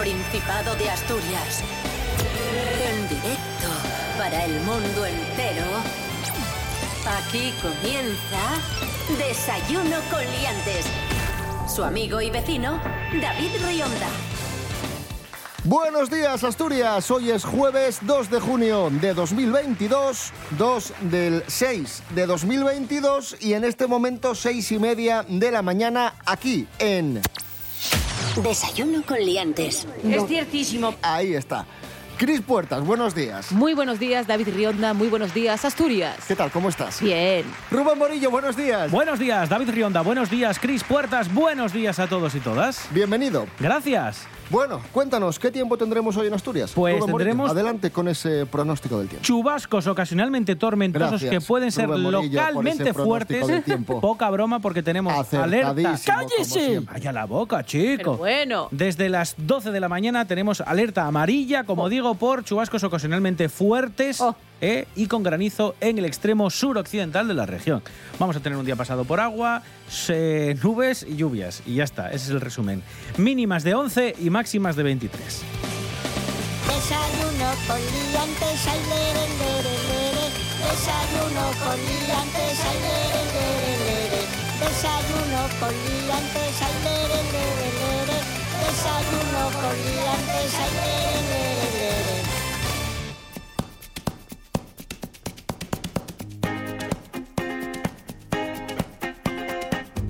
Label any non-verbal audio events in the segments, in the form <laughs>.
Principado de Asturias. En directo para el mundo entero. Aquí comienza Desayuno con Liantes. Su amigo y vecino, David Rionda. Buenos días Asturias, hoy es jueves 2 de junio de 2022, 2 del 6 de 2022 y en este momento 6 y media de la mañana aquí en... Desayuno con Liantes. Es ciertísimo. Ahí está. Cris Puertas, buenos días. Muy buenos días, David Rionda. Muy buenos días, Asturias. ¿Qué tal? ¿Cómo estás? Bien. Rubén Morillo, buenos días. Buenos días, David Rionda. Buenos días, Cris Puertas. Buenos días a todos y todas. Bienvenido. Gracias. Bueno, cuéntanos, ¿qué tiempo tendremos hoy en Asturias? Pues Rubén Morillo, tendremos- Adelante con ese pronóstico del tiempo. Chubascos ocasionalmente tormentosos Gracias, que pueden ser Rubén Morillo, por localmente fuertes. del tiempo. <laughs> Poca broma porque tenemos alerta. Siempre. Vaya la boca, chico. Pero bueno. Desde las 12 de la mañana tenemos alerta amarilla, como digo, por chubascos ocasionalmente fuertes Oh. Eh, y con granizo en el extremo suroccidental de la región. Vamos a tener un día pasado por agua, nubes y lluvias. Y ya está, ese es el resumen. Mínimas de 11 y máximas de 23. Desayuno con liantes. Desayuno. Desayuno.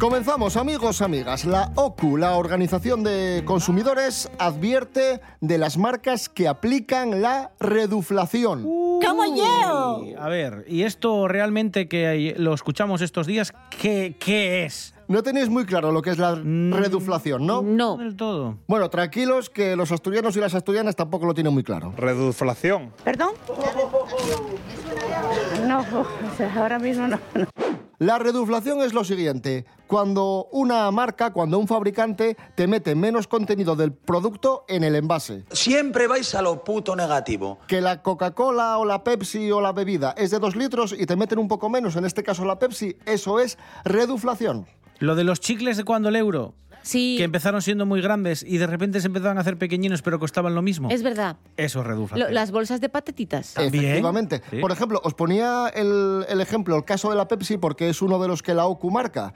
Comenzamos, amigos, amigas. La OCU, la Organización de Consumidores, advierte de las marcas que aplican la reduflación. ¡Como yo! A ver, ¿y esto realmente que lo escuchamos estos días, qué, qué es? No tenéis muy claro lo que es la Mm. reduflación, ¿no? No. del todo. Bueno, tranquilos que los asturianos y las asturianas tampoco lo tienen muy claro. Reduflación. ¿Perdón? No, o sea, ahora mismo no. La reduflación es lo siguiente, cuando una marca, cuando un fabricante te mete menos contenido del producto en el envase. Siempre vais a lo puto negativo. Que la Coca-Cola o la Pepsi o la bebida es de dos litros y te meten un poco menos, en este caso la Pepsi, eso es reduflación. Lo de los chicles de cuando el euro, Sí, que empezaron siendo muy grandes y de repente se empezaron a hacer pequeñinos pero costaban lo mismo. es verdad. Eso reduflación. las bolsas de patatitas. También. Efectivamente. Sí. Por ejemplo, os ponía el, el ejemplo, el caso de la Pepsi, porque es uno de los que la OCU marca.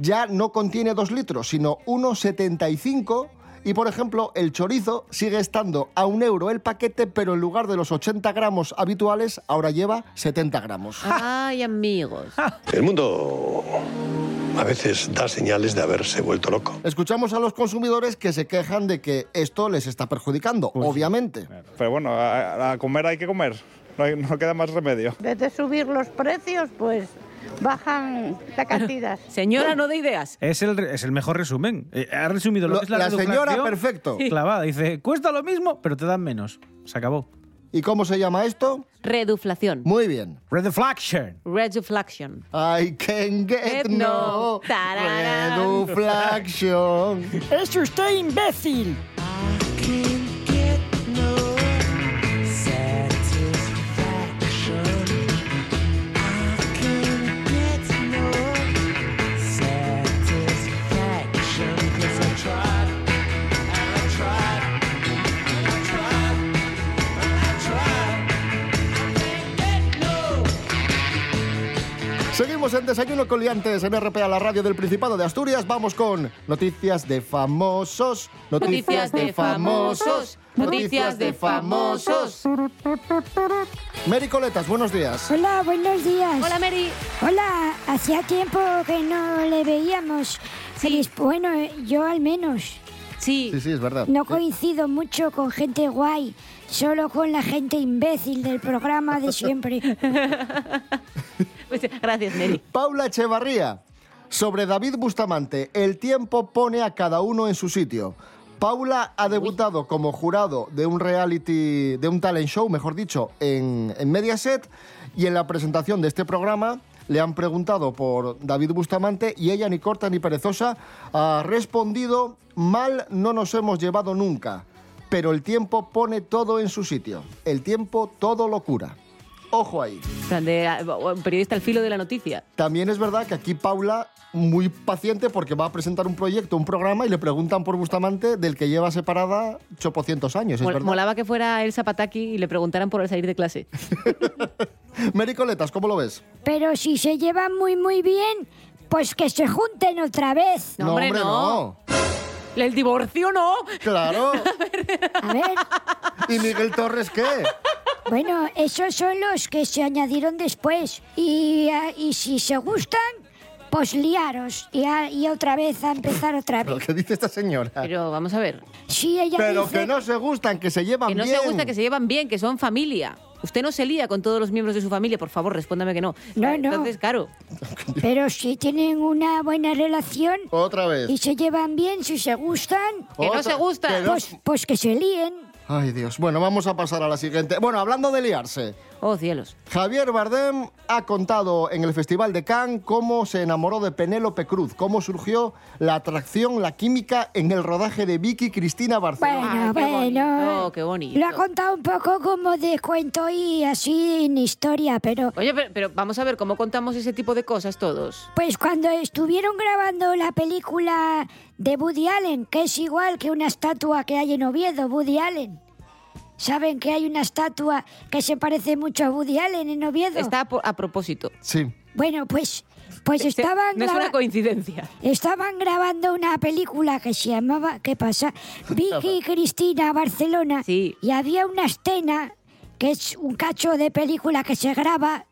Ya no contiene dos litros, sino 1,75. Y por ejemplo, el chorizo sigue estando a un euro el paquete, pero en lugar de los 80 gramos habituales, ahora lleva 70 gramos. <laughs> Ay, amigos. El mundo a veces da señales de haberse vuelto loco. Escuchamos a los consumidores que se quejan de que esto les está perjudicando, obviamente. Pero bueno, a, a comer hay que comer. No, hay- no queda más remedio. En vez de subir los precios, pues bajan la cantidad. <laughs> Señora, no de ideas. Es el, es el mejor resumen. Eh, ha resumido lo, Lo- que es la, la señora, perfecto. <laughs> Clavada. Dice, cuesta lo mismo, pero te dan menos. Se acabó. ¿Y cómo se llama esto? Reduflación. Muy bien. Reduflaction. Reduflaction. I can get Get no no. Reduflaction. <laughs> ¡Es usted imbécil! Seguimos en Desayuno con Liantes en RPA, la radio del Principado de Asturias. Vamos con noticias de famosos. Noticias de famosos. Noticias de famosos. Mary Coletas, buenos días. Hola, buenos días. Hola, Mary. Hola, hacía tiempo que no le veíamos. Feliz- Bueno, eh, yo al menos. Sí. Sí, sí, es verdad. No coincido mucho con gente guay, solo con la gente imbécil del programa de siempre. Pues, gracias, Mary. Paula Echevarría. Sobre David Bustamante, el tiempo pone a cada uno en su sitio. Paula ha debutado como jurado de un reality, de un talent show, mejor dicho, en, en Mediaset y en la presentación de este programa le han preguntado por David Bustamante y ella, ni corta ni perezosa, ha respondido, mal no nos hemos llevado nunca, pero el tiempo pone todo en su sitio. El tiempo todo lo cura. Ojo ahí. De ah, un periodista al filo de la noticia. También es verdad que aquí Paula, muy paciente porque va a presentar un proyecto, un programa, y le preguntan por Bustamante del que lleva separada chopocientos años, ¿es Mol- verdad? Molaba que fuera el Zapataki y le preguntaran por el salir de clase. <laughs> Mericoletas, ¿cómo lo ves? Pero si se llevan muy, muy bien, pues que se junten otra vez. No, hombre, no. El divorcio no. Claro. <laughs> A ver, ¿Y Miguel Torres qué? bueno, esos son los que se añadieron después. Y, ah, y si se gustan, pues liaros. Y, a- y otra vez a empezar otra ¿Pero vez. qué dice esta señora? Pero vamos a ver. Sí, ella Pero dice... que no se gustan, que se llevan Que no bien. se gusta, que se llevan bien, que son familia. Usted no se lía con todos los miembros de su familia, por favor, respóndame que no. No, no. Entonces, claro. <laughs> Pero si tienen una buena relación Otra vez. y se llevan bien, si se gustan, Que no se gusta. que no- pues, pues que se líen. Ay, Dios. Bueno, vamos a pasar a la siguiente. Bueno, hablando de liarse. Oh, cielos. Javier Bardem ha contado en el Festival de Cannes cómo se enamoró de Penélope Cruz, cómo surgió la atracción, la química en el rodaje de Vicky Cristina Barcelona. Bueno, qué bueno. bonito, qué bonito. Lo ha contado un poco como de cuento y así en historia, pero Oye, pero, pero vamos a ver cómo contamos ese tipo de cosas todos. pues cuando estuvieron grabando la película de Woody Allen, que es igual que una estatua que hay en Oviedo, Woody Allen. ¿Saben que hay una estatua que se parece mucho a Woody Allen en Oviedo? Está a, propósito. Sí. Bueno, pues, pues Se- estaban, no es una coincidencia. estaban grabando una película que se llamaba ¿Qué pasa? Vicky y Cristina Barcelona. Sí. Y había una escena que es un cacho de película que se graba,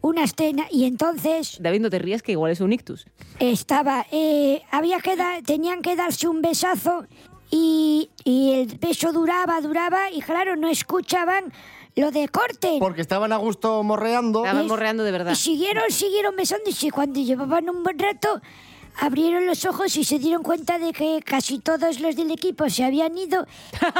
una escena, y entonces David, no te rías que igual es un ictus. estaba, eh, había que dar, tenían que darse un besazo y, y el beso duraba, duraba, y claro, no escuchaban lo de corte. Porque estaban a gusto morreando. Estaban morreando de verdad. Y siguieron, siguieron besándose. Y cuando llevaban un buen rato, abrieron los ojos y se dieron cuenta de que casi todos los del equipo se habían ido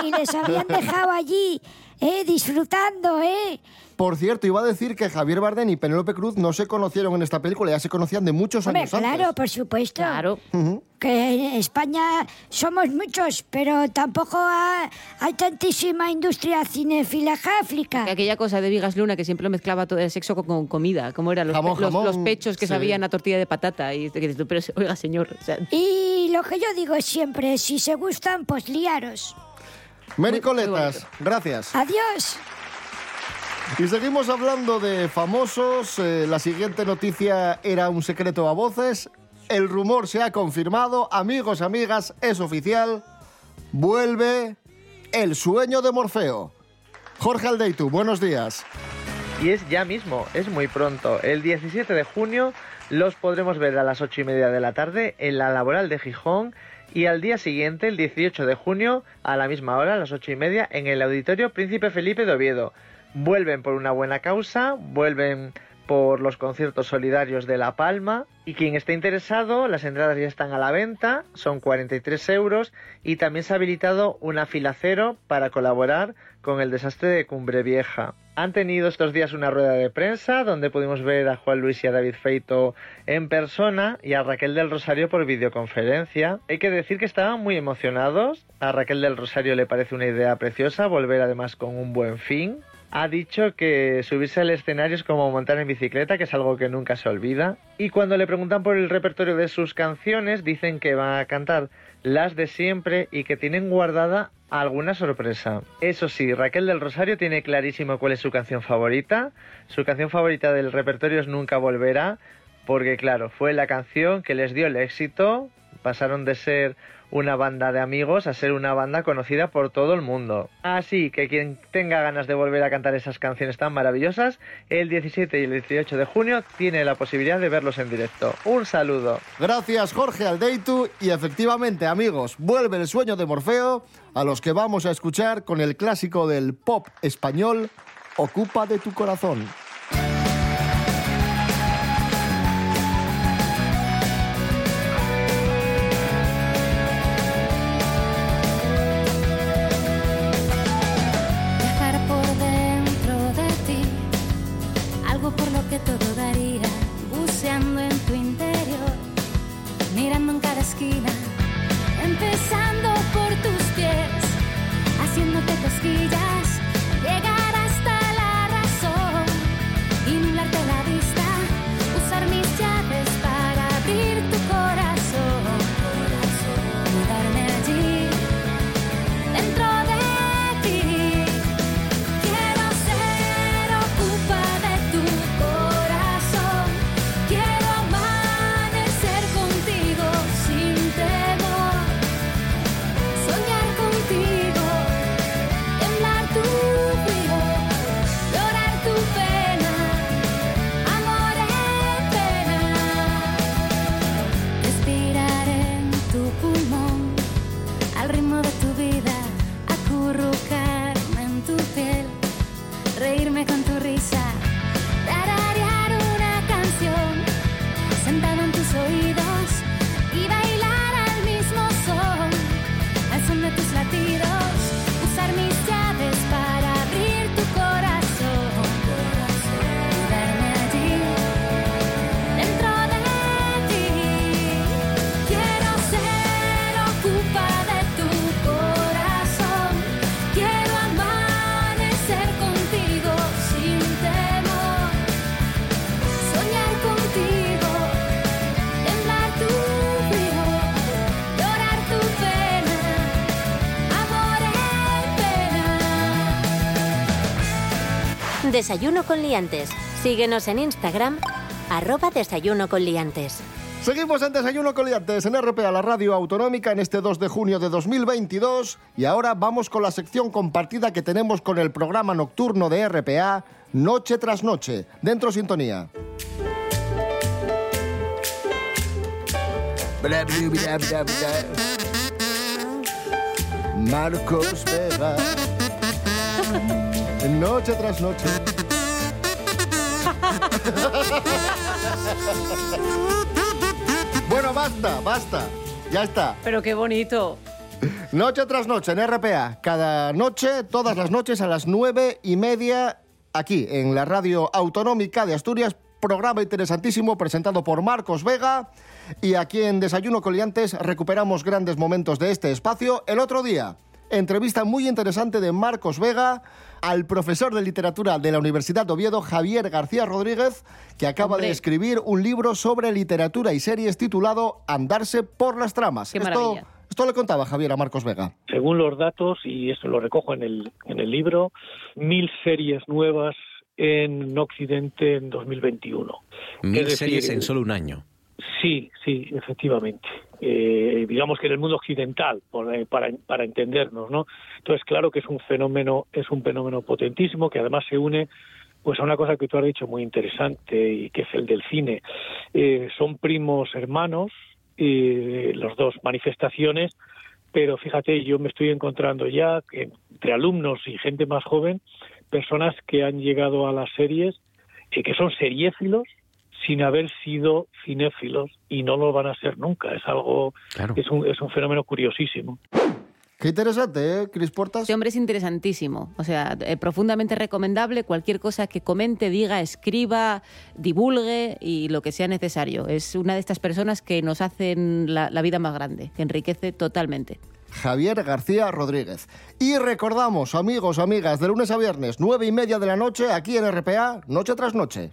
y les habían <laughs> dejado allí, eh, disfrutando, ¿eh? Por cierto, iba a decir que Javier Bardem y Penélope Cruz no se conocieron en esta película, ya se conocían de muchos Hombre, años claro, antes. por supuesto. Claro. Ujú. Que en España somos muchos, pero tampoco ha- hay tantísima industria cinefilajáflica. Que Aquella cosa de Vigas Luna que siempre mezclaba todo el sexo con, con comida. ¿Cómo eran los, Jamón, pe- los- jamón, los pechos que sí. sabían a tortilla de patata? Y que dices tú, pero oiga, señor. o sea, Y lo que yo digo siempre, si se gustan, pues liaros. Mericoletas, gracias. Adiós. Y seguimos hablando de famosos. Eh, la siguiente noticia era un secreto a voces. El rumor se ha confirmado. Amigos, amigas, es oficial. Vuelve el sueño de Morfeo. Jorge Aldeitu, buenos días. Y es ya mismo, es muy pronto. El 17 de junio los podremos ver a las 8 y media de la tarde en la laboral de Gijón y al día siguiente, el 18 de junio, a la misma hora, a las 8 y media, en el Auditorio Príncipe Felipe de Oviedo. Vuelven por una buena causa, vuelven por los conciertos solidarios de La Palma y quien esté interesado, las entradas ya están a la venta, son 43 euros y también se ha habilitado una fila cero para colaborar con el desastre de Cumbre Vieja. Han tenido estos días una rueda de prensa donde pudimos ver a Juan Luis y a David Feito en persona y a Raquel del Rosario por videoconferencia. Hay que decir que estaban muy emocionados. A Raquel del Rosario le parece una idea preciosa volver además con un buen fin. Ha dicho que subirse al escenario es como montar en bicicleta, que es algo que nunca se olvida. Y cuando le preguntan por el repertorio de sus canciones, dicen que va a cantar las de siempre y que tienen guardada alguna sorpresa. Eso sí, Raquel del Rosario tiene clarísimo cuál es su canción favorita. Su canción favorita del repertorio es Nunca Volverá, porque claro, fue la canción que les dio el éxito. Pasaron de ser una banda de amigos a ser una banda conocida por todo el mundo. Así que quien tenga ganas de volver a cantar esas canciones tan maravillosas, el 17 y el 18 de junio tiene la posibilidad de verlos en directo. Un saludo. Gracias Jorge Aldeitu y efectivamente amigos, vuelve el sueño de Morfeo a los que vamos a escuchar con el clásico del pop español, Ocupa de tu corazón. Desayuno con liantes. Síguenos en Instagram, arroba desayuno con liantes. Seguimos en Desayuno Coliantes en RPA, la radio autonómica, en este 2 de junio de 2022. Y ahora vamos con la sección compartida que tenemos con el programa nocturno de RPA, Noche tras Noche. Dentro sintonía. Marcos Vega. Noche tras noche. Bueno, basta, basta. Ya está. Pero qué bonito. Noche tras noche en RPA. Cada noche, todas las noches a las nueve y media, aquí en la radio autonómica de Asturias. Programa interesantísimo presentado por Marcos Vega. Y aquí en Desayuno Coliantes recuperamos grandes momentos de este espacio. El otro día, entrevista muy interesante de Marcos Vega al profesor de literatura de la Universidad de Oviedo, Javier García Rodríguez, que acaba Hombre. de escribir un libro sobre literatura y series titulado Andarse por las tramas. Qué esto, maravilla. esto le contaba Javier a Marcos Vega. Según los datos, y eso lo recojo en el, en el libro, mil series nuevas en Occidente en 2021. Mil decir, series en solo un año. Sí, sí, efectivamente. Eh, digamos que en el mundo occidental, eh, para, entendernos, ¿no? Entonces, claro que es un fenómeno, es un fenómeno potentísimo que además se une pues a una cosa que tú has dicho muy interesante y que es el del cine. Eh, son primos hermanos, eh, los dos manifestaciones, pero fíjate, yo me estoy encontrando ya entre alumnos y gente más joven, personas que han llegado a las series, eh, que son seriéfilos, sin haber sido cinéfilos y no lo van a ser nunca. Es algo, es, un, es un fenómeno curiosísimo. Qué interesante, ¿eh, Cris Portas? Este hombre es interesantísimo, o sea, eh, profundamente recomendable. Cualquier cosa que comente, diga, escriba, divulgue y lo que sea necesario. Es una de estas personas que nos hacen la, la vida más grande, que enriquece totalmente. Javier García Rodríguez. Y recordamos, amigos, amigas, de lunes a viernes, nueve y media de la noche, aquí en RPA, noche tras noche.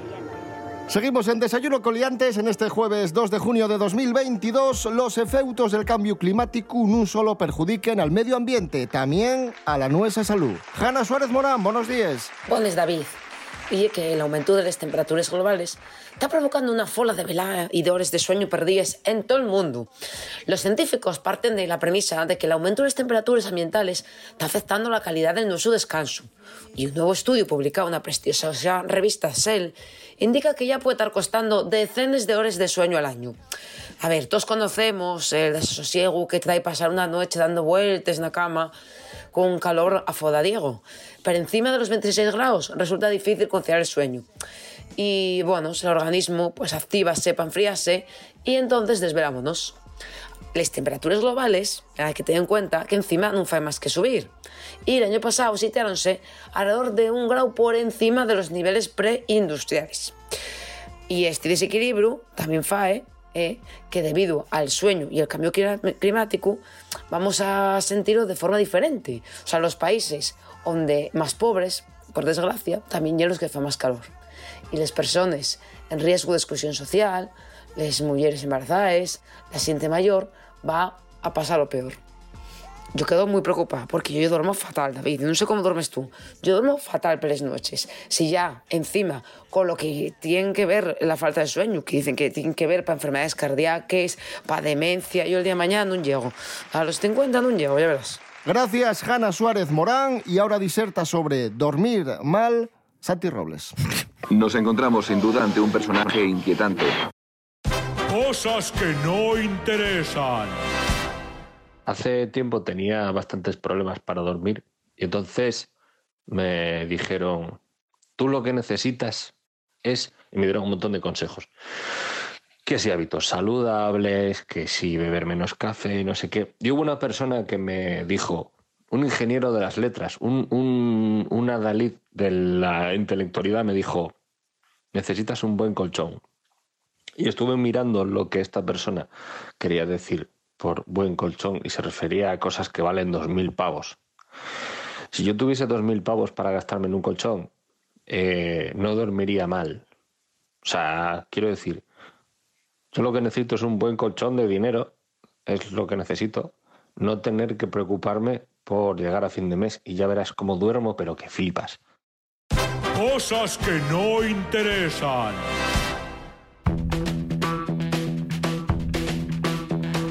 Seguimos en Desayuno Coliantes en este jueves 2 de junio de 2022. Los efectos del cambio climático no solo perjudiquen al medio ambiente, también a la nuestra salud. Hanna Suárez Morán, buenos días. Bones, David. Y que el aumento de las temperaturas globales está provocando una fola de velada y de sueño perdidas en todo el mundo. Los científicos parten de la premisa de que el aumento de las temperaturas ambientales está afectando la calidad de nuestro descanso. Y un nuevo estudio publicado en la prestigiosa revista Cell indica que ya puede estar costando decenas de horas de sueño al año. A ver, todos conocemos el desasosiego que trae pasar una noche dando vueltas en la cama con un calor afodadiego. Pero encima de los 26 grados resulta difícil conciliar el sueño. Y bueno, el organismo pues actívase para enfriarse y entonces desvelámonos. Las temperaturas globales hay que tener en cuenta que encima no fue más que subir. Y el año pasado situáronse alrededor de un grado por encima de los niveles preindustriales. Y este desequilibrio también fae eh, que debido al sueño y el cambio climático vamos a sentirlo de forma diferente. O sea, los países donde más pobres, por desgracia, también son los que hacen más calor. Y las personas en riesgo de exclusión social, las mujeres embarazadas, la gente mayor, va a pasar lo peor. Yo quedo muy preocupada porque yo duermo fatal, David. No sé cómo duermes tú. Yo duermo fatal por las noches. Si ya, encima, con lo que tiene que ver la falta de sueño, que dicen que tiene que ver para enfermedades cardíacas, para demencia, yo el día de mañana no llego. A los 50 no llego, ya verás. Gracias, Hanna Suárez Morán. Y ahora diserta sobre dormir mal, Santi Robles. Nos encontramos sin duda ante un personaje inquietante. Cosas que no interesan. Hace tiempo tenía bastantes problemas para dormir y entonces me dijeron, tú lo que necesitas es y me dieron un montón de consejos. Que si hábitos saludables, que si beber menos café y no sé qué. Y hubo una persona que me dijo, un ingeniero de las letras, un, un, un adalid de la intelectualidad me dijo, necesitas un buen colchón. Y estuve mirando lo que esta persona quería decir por buen colchón y se refería a cosas que valen dos mil pavos. Si yo tuviese dos mil pavos para gastarme en un colchón, eh, no dormiría mal. O sea, quiero decir, yo lo que necesito es un buen colchón de dinero, es lo que necesito. No tener que preocuparme por llegar a fin de mes y ya verás cómo duermo, pero que flipas. Cosas que no interesan.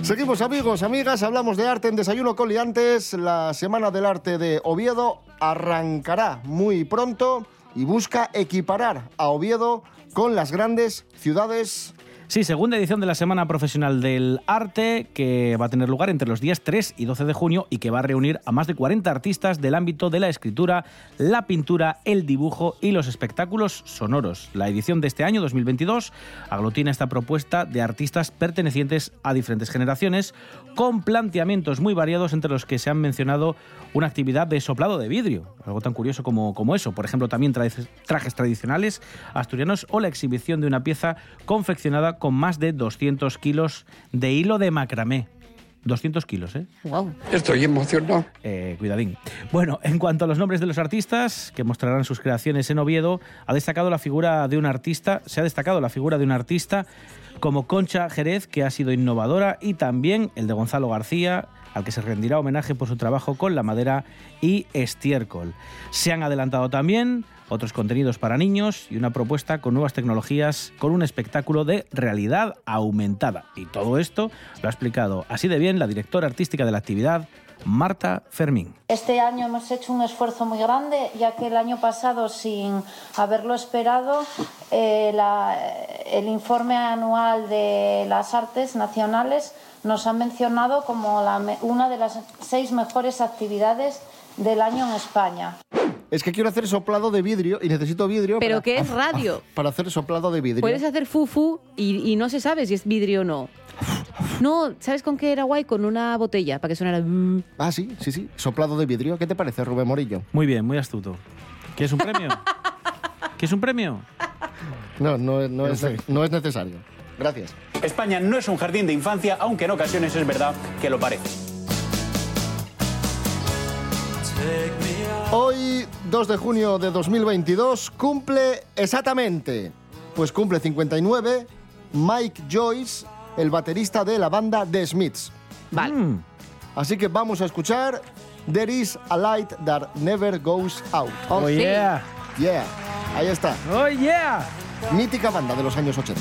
Seguimos amigos, amigas, hablamos de arte en Desayuno con Liantes. La Semana del Arte de Oviedo arrancará muy pronto y busca equiparar a Oviedo con las grandes ciudades Sí, segunda edición de la Semana Profesional del Arte, que va a tener lugar entre los días 3 y 12 de junio y que va a reunir a más de 40 artistas del ámbito de la escritura, la pintura, el dibujo y los espectáculos sonoros. La edición de este año, 2022, aglutina esta propuesta de artistas pertenecientes a diferentes generaciones, con planteamientos muy variados entre los que se han mencionado una actividad de soplado de vidrio, algo tan curioso como, como eso. Por ejemplo, también trajes, trajes tradicionales asturianos o la exhibición de una pieza confeccionada con más de 200 kilos de hilo de macramé. 200 kilos, ¿eh? Wow. Estoy emocionado. Eh, cuidadín. Bueno, en cuanto a los nombres de los artistas que mostrarán sus creaciones en Oviedo, ha destacado la figura de un artista, se ha destacado la figura de un artista como Concha Jerez, que ha sido innovadora, y también el de Gonzalo García, al que se rendirá homenaje por su trabajo con la madera y estiércol. Se han adelantado también otros contenidos para niños y una propuesta con nuevas tecnologías con un espectáculo de realidad aumentada. Y todo esto lo ha explicado así de bien la directora artística de la actividad, Marta Fermín. Este año hemos hecho un esfuerzo muy grande, ya que el año pasado, sin haberlo esperado, eh, el informe anual de las artes nacionales nos ha mencionado como la me- una de las seis mejores actividades del año en España. Es que quiero hacer soplado de vidrio y necesito vidrio. Pero para- que es <laughs> radio. Para hacer soplado de vidrio. Puedes hacer fufu y, y no se sabe si es vidrio o no. No, ¿sabes con qué era guay? Con una botella, para que sonara... Ah, sí, sí, sí. Soplado de vidrio. ¿Qué te parece, Rubén Morillo? Muy bien, muy astuto. ¿Quieres un premio? <laughs> ¿Quieres un premio? No, no, no, es, no es necesario. Gracias. España no es un jardín de infancia, aunque en ocasiones es verdad que lo parece. Hoy, 2 de junio de 2022, cumple exactamente, pues cumple 59, Mike Joyce, el baterista de la banda The Smiths. Vale. Así que vamos a escuchar There is a light that never goes out. Oh, Sí. yeah. Yeah, ahí está. Oh, yeah. Mítica banda de los años 80.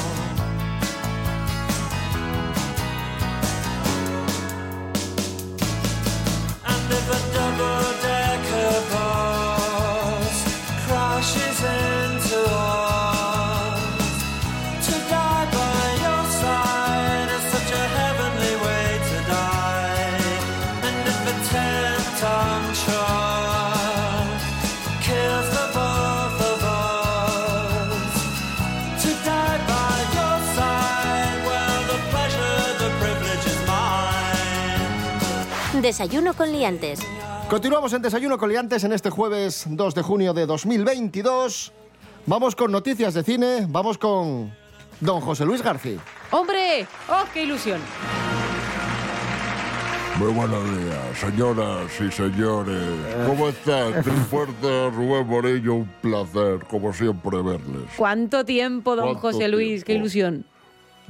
never done. Desayuno con liantes. Continuamos en Desayuno Coliantes en este jueves 2 de junio de 2022. Vamos con noticias de cine, vamos con don José Luis García. ¡Hombre! ¡Oh, qué ilusión! Muy buenos días, señoras y señores. ¿Cómo están? Fuerte Rubén Morillo, un placer, como siempre, verles. ¿Cuánto tiempo, don ¿Cuánto José Luis? ¡Qué ilusión!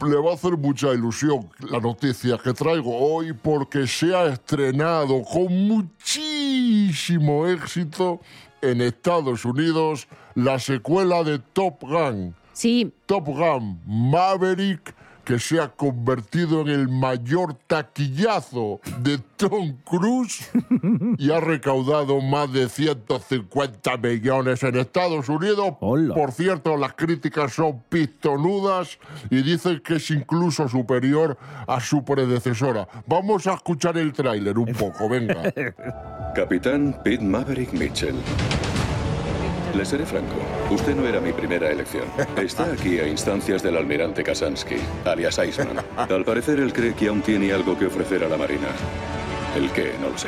Le va a hacer mucha ilusión la noticia que traigo hoy porque se ha estrenado con muchísimo éxito en Estados Unidos la secuela de Top Gun, Sí. Top Gun Maverick, que se ha convertido en el mayor taquillazo de Tom Cruise y ha recaudado más de 150 millones en Estados Unidos. Por cierto, las críticas son pistonudas y dicen que es incluso superior a su predecesora. Vamos a escuchar el tráiler un poco, venga. <laughs> Capitán Pete Maverick Mitchell. Le seré franco, usted no era mi primera elección. Está aquí a instancias del almirante Kasansky, alias Iceman. Al parecer él cree que aún tiene algo que ofrecer a la Marina. ¿El qué? No lo sé.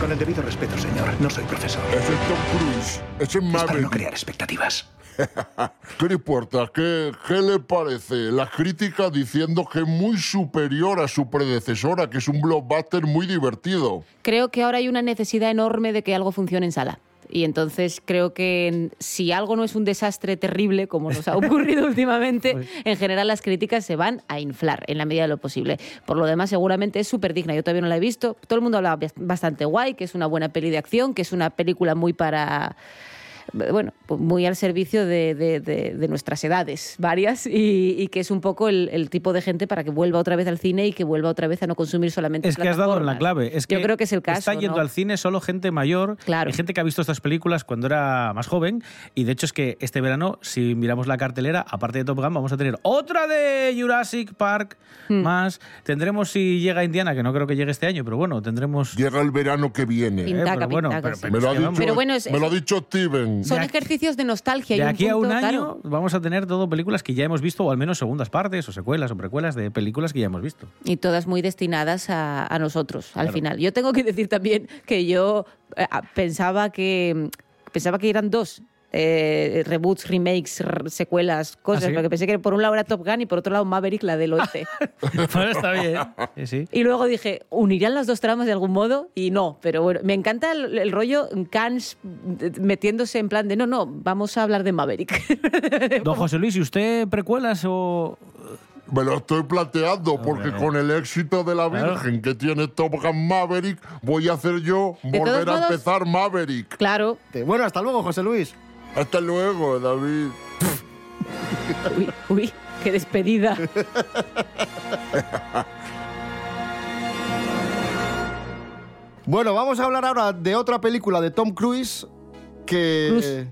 Con el debido respeto, señor, no soy profesor. Es Tom Cruise. Ese es Es para Maverick. no crear expectativas. <laughs> ¿Qué le importa? ¿Qué, ¿Qué le parece? La crítica diciendo que es muy superior a su predecesora, que es un blockbuster muy divertido. Creo que ahora hay una necesidad enorme de que algo funcione en sala. Y entonces creo que si algo no es un desastre terrible, como nos ha ocurrido <laughs> últimamente, en general las críticas se van a inflar en la medida de lo posible. Por lo demás, seguramente es súper digna. Yo todavía no la he visto. Todo el mundo hablaba bastante guay, que es una buena peli de acción, que es una película muy para bueno, pues muy al servicio de, de- de- de nuestras edades varias y, y que es un poco el, el tipo de gente para que vuelva otra vez al cine y que vuelva otra vez a no consumir solamente Es que has dado en la clave. Es que Yo creo que es el caso. Está yendo ¿no? al cine solo gente mayor y gente que ha visto estas películas cuando era más joven. Y de hecho es que este verano, si miramos la cartelera, aparte de Top Gun, vamos a tener otra de Jurassic Park Hmm. más. Tendremos si llega Indiana, que no creo que llegue este año, pero bueno, tendremos... Llega el verano que viene. Pintaca, Eh, pero bueno, pintaca, pero- sí. pero Me lo, ha es que dicho, vamos- Pero bueno, es- me lo ha dicho Steven. Son ejercicios de nostalgia. y De un aquí a un año claro. vamos a tener todo películas que ya hemos visto, o al menos segundas partes, o secuelas, o precuelas de películas que ya hemos visto. Y todas muy destinadas a, a nosotros, al final. Yo tengo que decir también que yo eh, pensaba que pensaba que eran dos. Eh, reboots, remakes, secuelas, cosas, ¿Ah, sí? porque pensé que por un lado era Top Gun y por otro lado Maverick, la del oeste. <laughs> Bueno, está bien. Sí, sí. y luego dije, ¿unirían las dos tramas de algún modo? Y no, pero bueno, me encanta el, el rollo Cans metiéndose en plan de, no, no, vamos a hablar de Maverick. <laughs> Don José Luis, ¿y usted precuelas o...? Me lo estoy planteando porque con el éxito de la Claro. Virgen que tiene Top Gun Maverick, voy a hacer yo volver a empezar Maverick. Claro. Bueno, hasta luego, José Luis. Hasta luego, David. uy, uy, qué despedida. Bueno, vamos a hablar ahora de otra película de Tom Cruise que...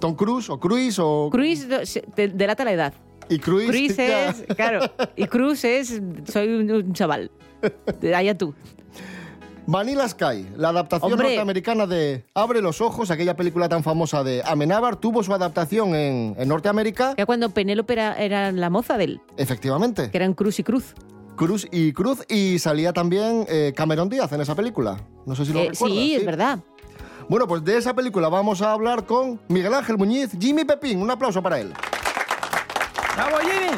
Tom Cruise o Cruise o... Cruise delata la edad. Y Cruise... Cruise es, claro, y Cruz es, soy un, un chaval. De Allá tú. Vanilla Sky, la adaptación Hombre. norteamericana de Abre los ojos, aquella película tan famosa de Amenábar, tuvo su adaptación en, en Norteamérica. Ya cuando Penélope era, era la moza de él, Efectivamente. que eran Cruz y Cruz. Cruz y Cruz, y salía también eh, Cameron Díaz en esa película. No sé si lo Eh, recuerdas. sí, es verdad. Bueno, pues de esa película vamos a hablar con Miguel Ángel Muñiz, Jimmy Pepín. Un aplauso para él. ¡Bravo, Jimmy!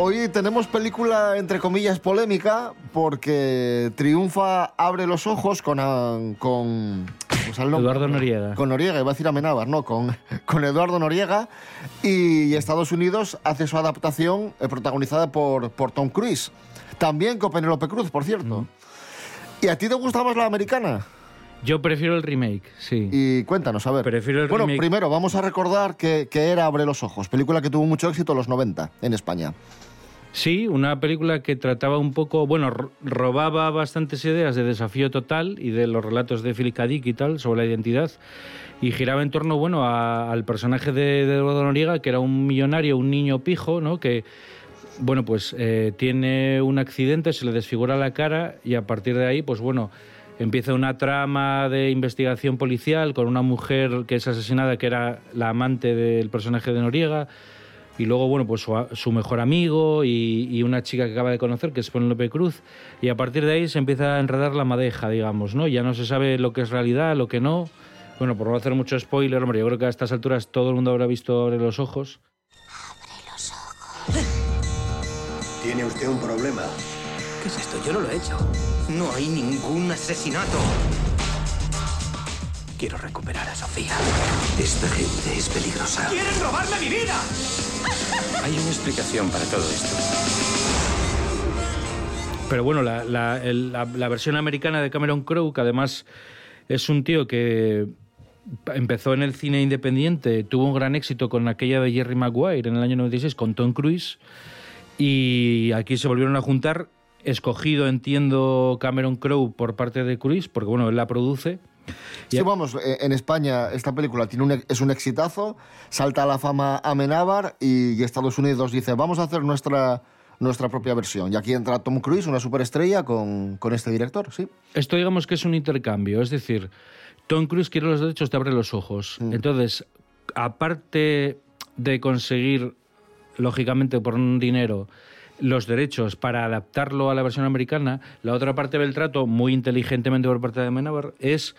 Hoy tenemos película, entre comillas, polémica, porque triunfa Abre los ojos con... ah, con pues nombre- Eduardo Noriega. Con Noriega, iba a decir Amenábar, no, con, con Eduardo Noriega. Y Estados Unidos hace su adaptación eh, protagonizada por, por Tom Cruise. También con Penélope Cruz, por cierto. ¿Y a ti te gusta más la americana? Yo prefiero el remake, sí. Y cuéntanos, a ver. Prefiero el bueno, remake. primero vamos a recordar que, que era Abre los ojos, película que tuvo mucho éxito en los 90 en España. Sí, una película que trataba un poco, bueno, ro- robaba bastantes ideas de desafío total y de los relatos de Philip K. Y tal sobre la identidad y giraba en torno, bueno, a- al personaje de, de Eduardo Noriega, que era un millonario, un niño pijo, ¿no? Que, bueno, pues eh, tiene un accidente, se le desfigura la cara y a partir de ahí, pues bueno, empieza una trama de investigación policial con una mujer que es asesinada, que era la amante del personaje de Noriega. Y luego, bueno, pues su, su mejor amigo y, y una chica que acaba de conocer, que es Penélope Cruz. Y a partir de ahí se empieza a enredar la madeja, digamos, ¿no? Ya no se sabe lo que es realidad, lo que no. Bueno, por no hacer mucho spoiler, hombre, yo creo que a estas alturas todo el mundo habrá visto Abre los ojos. Tiene usted un problema. ¿Qué es esto? Yo no lo he hecho. No hay ningún asesinato. Quiero recuperar a Sofía. Esta gente es peligrosa. ¡Quieren robarme mi vida! Hay una explicación para todo esto. Pero bueno, la, versión americana de Cameron Crowe, que además es un tío que empezó en el cine independiente, tuvo un gran éxito con aquella de Jerry Maguire en el año 96 con Tom Cruise y aquí se volvieron a juntar, escogido entiendo Cameron Crowe por parte de Cruise, porque bueno, él la produce. Sí, vamos, eh, en España esta película tiene un, es un exitazo, salta a la fama a Menábar y Estados Unidos dice, vamos a hacer nuestra, nuestra propia versión. Y aquí entra Tom Cruise, una superestrella, con, con este director, sí. Esto digamos que es un intercambio, es decir, Tom Cruise quiere los derechos, te abre los ojos. Entonces, aparte de conseguir, lógicamente por un dinero, los derechos para adaptarlo a la versión americana, la otra parte del trato, muy inteligentemente por parte de Menabar, es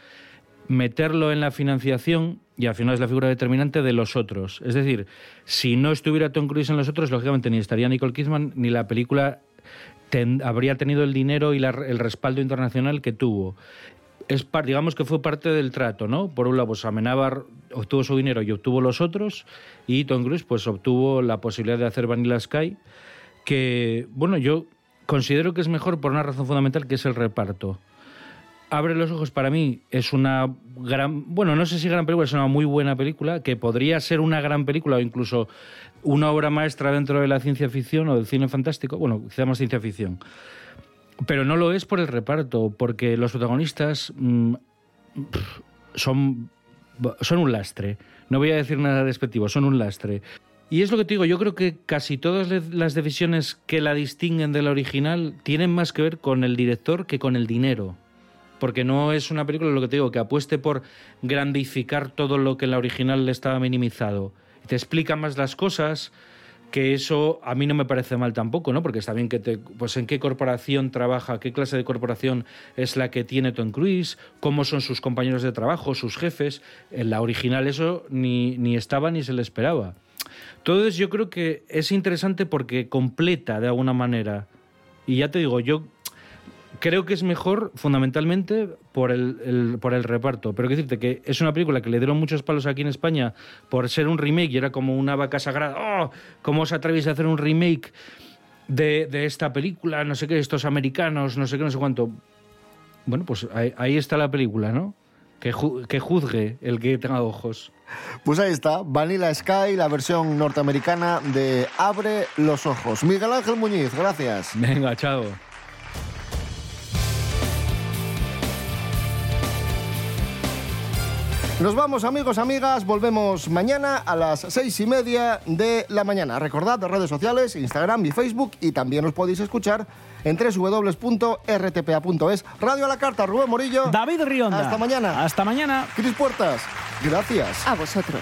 meterlo en la financiación y al final es la figura determinante de los otros. Es decir, si no estuviera Tom Cruise en los otros, lógicamente ni estaría Nicole Kidman ni la película habría tenido el dinero y el respaldo internacional que tuvo. Es digamos que fue parte del trato, ¿no? Por un lado, pues obtuvo su dinero y obtuvo los otros, y Tom Cruise pues obtuvo la posibilidad de hacer Vanilla Sky, que, bueno, yo considero que es mejor por una razón fundamental, que es el reparto. Abre los ojos para mí es una gran, bueno, no sé si gran película, es una muy buena película, que podría ser una gran película o incluso una obra maestra dentro de la ciencia ficción o del cine fantástico, bueno, quizá más ciencia ficción. Pero no lo es por el reparto, porque los protagonistas mm, son, son un lastre. No voy a decir nada despectivo, son un lastre. Y es lo que te digo, yo creo que casi todas las decisiones que la distinguen de la original tienen más que ver con el director que con el dinero. Porque no es una película, lo que te digo, que apueste por grandificar todo lo que en la original le estaba minimizado. Te explica más las cosas, que eso a mí no me parece mal tampoco, ¿no? Porque está bien que te, pues en qué corporación trabaja, qué clase de corporación es la que tiene Tom Cruise, cómo son sus compañeros de trabajo, sus jefes. En la original eso ni, ni estaba ni se le esperaba. Entonces yo creo que es interesante porque completa de alguna manera. Y ya te digo, yo creo que es mejor fundamentalmente por el, por el reparto. Pero quiero decirte que es una película que le dieron muchos palos aquí en España por ser un remake y era como una vaca sagrada. ¡Oh! ¿Cómo os atrevéis a hacer un remake de, esta película? No sé qué, estos americanos, no sé qué, no sé cuánto. Bueno, pues ahí está la película, ¿no? Que, ju- que juzgue el que tenga ojos. Pues ahí está, Vanilla Sky, la versión norteamericana de Abre los ojos. Miguel Ángel Muñiz, gracias. Venga, chao. Nos vamos amigos, amigas, volvemos mañana a las seis y media de la mañana. Recordad redes sociales, Instagram y Facebook y también os podéis escuchar en www.rtpa.es. Radio a la carta, Rubén Morillo. David Rionda. Hasta mañana. Hasta mañana. Cris Puertas, gracias. A vosotros.